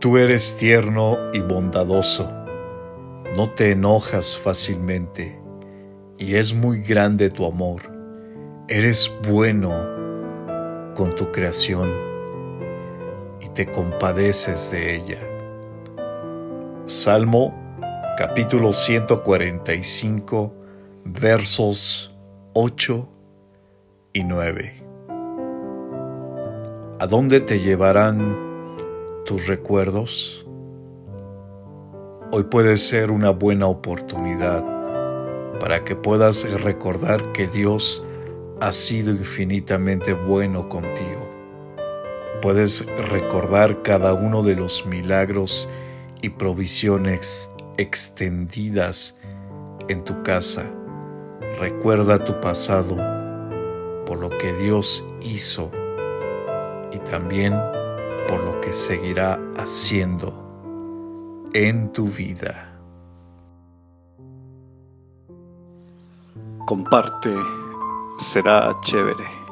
Tú eres tierno y bondadoso, no te enojas fácilmente y es muy grande tu amor. Eres bueno con tu creación y te compadeces de ella. Salmo capítulo 145 versos 8 y 9. ¿A dónde te llevarán tus recuerdos, hoy puede ser una buena oportunidad para que puedas recordar que Dios ha sido infinitamente bueno contigo. Puedes recordar cada uno de los milagros y provisiones extendidas en tu casa. Recuerda tu pasado por lo que Dios hizo y también por lo que seguirá haciendo en tu vida. Comparte, será chévere.